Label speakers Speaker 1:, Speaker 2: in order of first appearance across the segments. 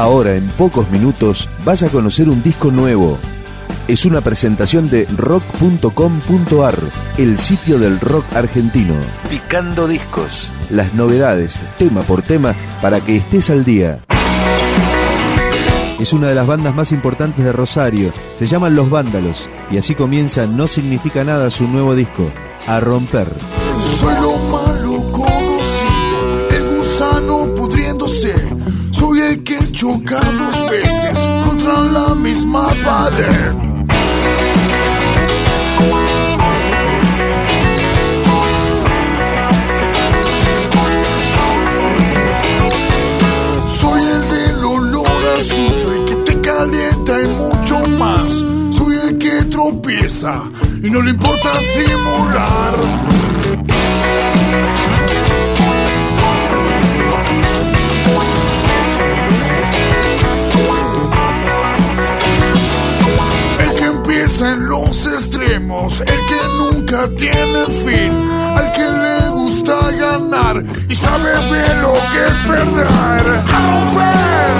Speaker 1: Ahora, en pocos minutos, vas a conocer un disco nuevo. Es una presentación de rock.com.ar, el sitio del rock argentino. Picando discos. Las novedades, tema por tema, para que estés al día. Es una de las bandas más importantes de Rosario. Se llaman Los Vándalos. Y así comienza No Significa Nada su nuevo disco, A Romper.
Speaker 2: Soy choca dos veces contra la misma pared. Soy el del olor a azufre que te calienta y mucho más. Soy el que tropieza y no le importa simular. El que nunca tiene fin, al que le gusta ganar y sabe bien lo que es perder. A romper,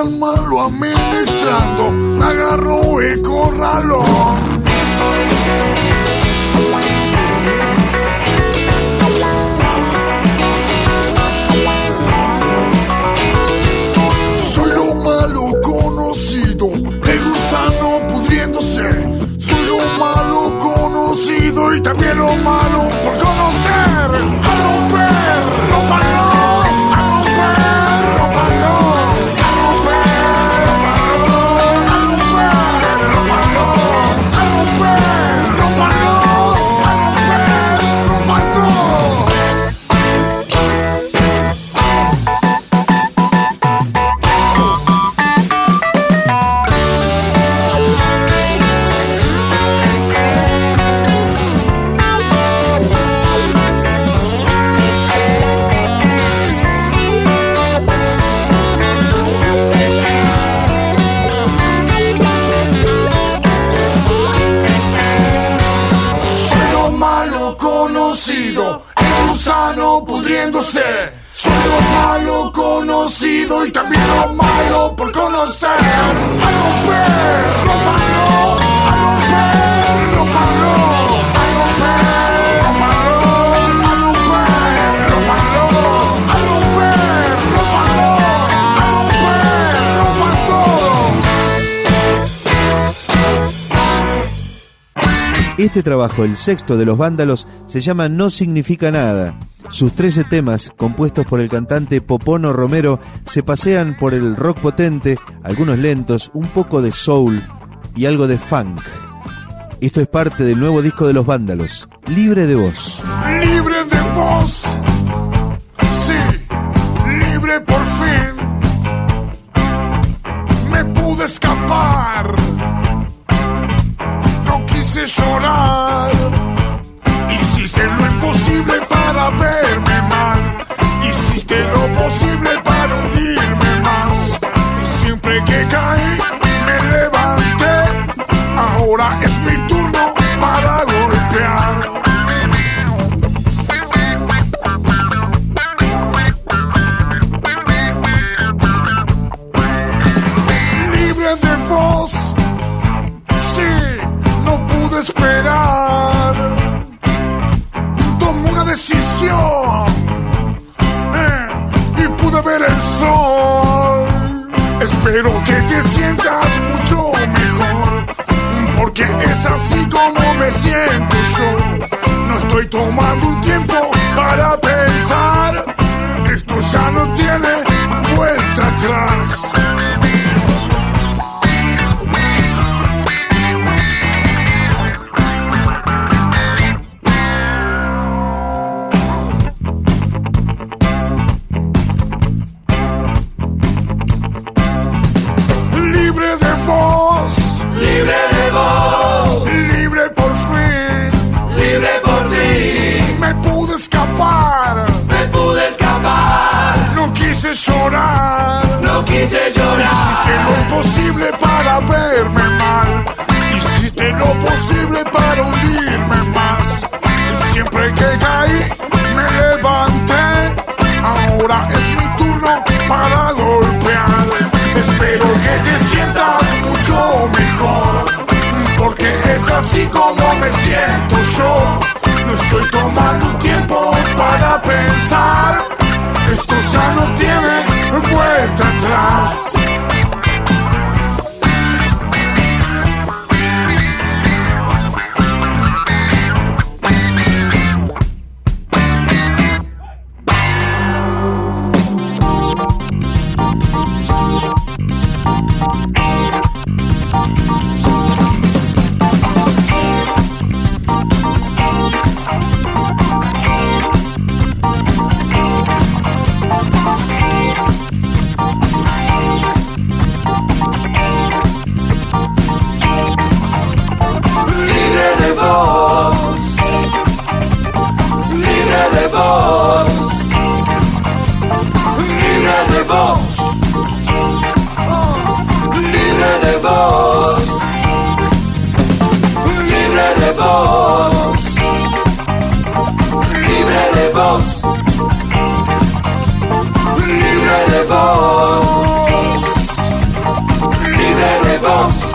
Speaker 2: Tan malo administrando, me agarró el corralón. Soy lo malo conocido, el gusano pudriéndose. Soy lo malo conocido y también lo malo
Speaker 1: Este trabajo, el sexto de los vándalos, se llama No Significa Nada. Sus 13 temas, compuestos por el cantante Popono Romero, se pasean por el rock potente, algunos lentos, un poco de soul y algo de funk. Esto es parte del nuevo disco de los vándalos, Libre de Voz.
Speaker 2: libre de voz. Sí, libre por fin. Me pude escapar. No quise llorar. Esperar. Tomé una decisión eh, y pude ver el sol. Espero que te sientas mucho mejor, porque es así como me siento yo. No estoy tomando un tiempo para pensar. Esto ya no tiene vuelta atrás.
Speaker 3: Hice llorar.
Speaker 2: Hiciste lo imposible para verme mal. Hiciste lo posible para hundirme más. Siempre que caí, me levanté. Ahora es mi turno para golpear. Espero que te sientas mucho mejor. Porque es así como me siento yo. No estoy tomando tiempo para pensar.
Speaker 3: Libre de voz. Libre de voz. Libre de voz. Libre de voz.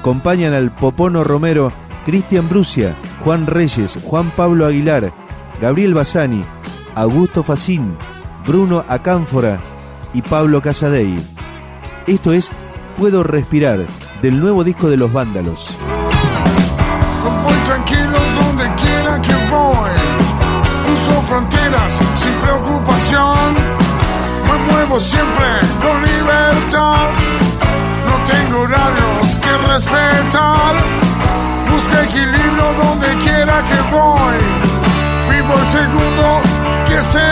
Speaker 1: Acompañan al Popono Romero, Cristian Brucia, Juan Reyes, Juan Pablo Aguilar, Gabriel Bassani, Augusto Facín, Bruno Acánfora y Pablo Casadei. Esto es Puedo Respirar, del nuevo disco de los Vándalos.
Speaker 2: Fronteras sin preocupación. Me muevo siempre con libertad. No tengo respetar. Busco equilibrio donde quiera que voy. Vivo el segundo que se.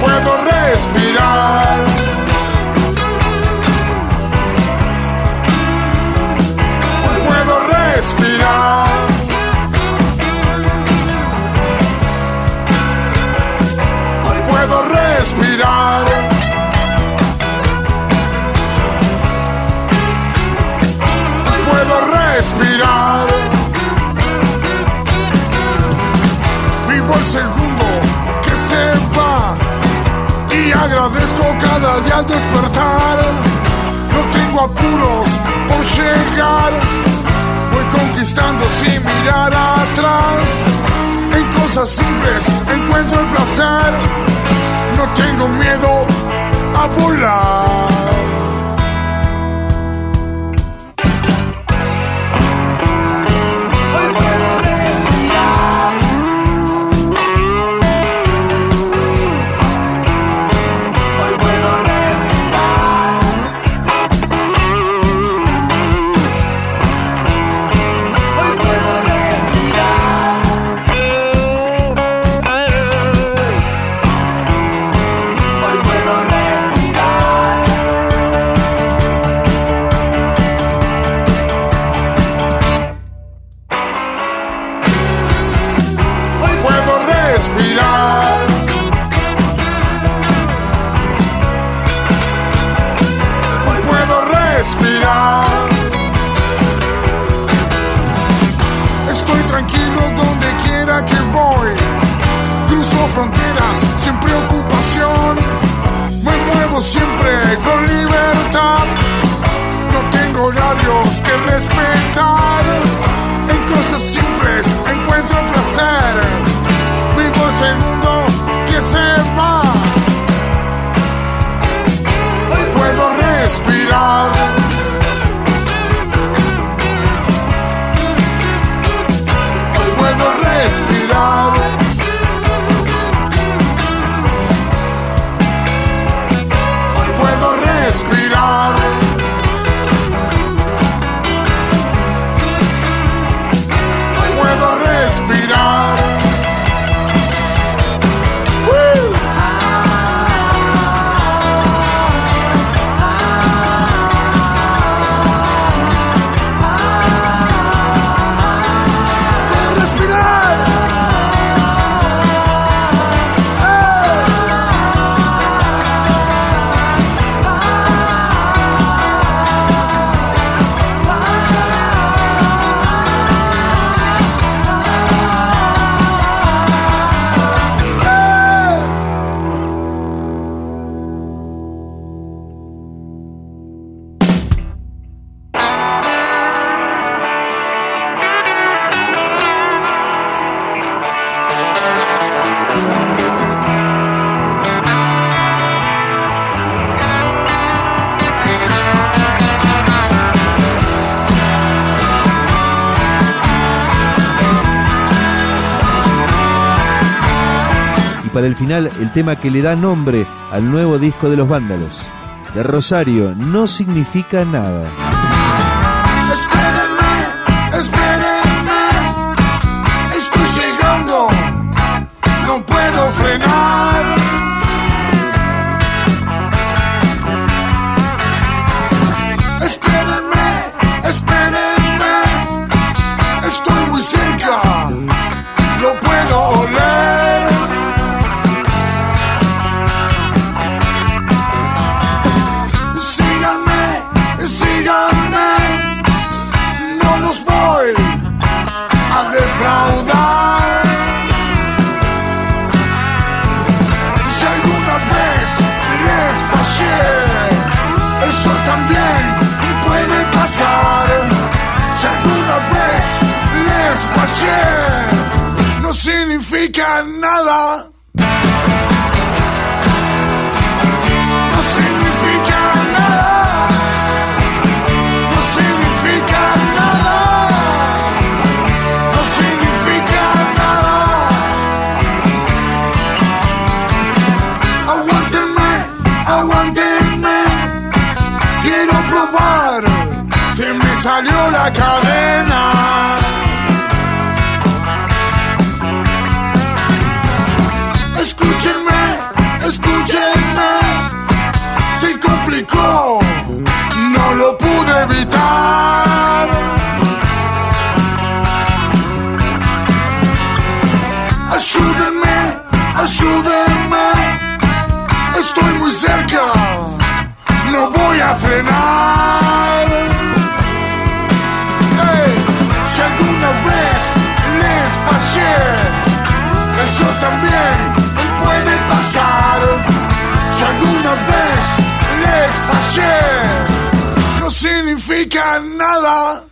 Speaker 2: Puedo respirar. Cada día al despertar. No tengo apuros por llegar. Voy conquistando sin mirar atrás. En cosas simples encuentro el placer. No tengo miedo a volar.
Speaker 3: Respirar. Hoy puedo respirar.
Speaker 2: Estoy tranquilo donde quiera que voy. Cruzo fronteras sin preocupación. Me muevo siempre con
Speaker 1: para el final el tema que le da nombre al nuevo disco de los vándalos. De Rosario no significa nada.
Speaker 2: Significa nada. Escúchenme. Se complicó, no lo pude evitar. Ayúdenme, ayúdenme. Estoy muy cerca, no voy a frenar. Significa nada.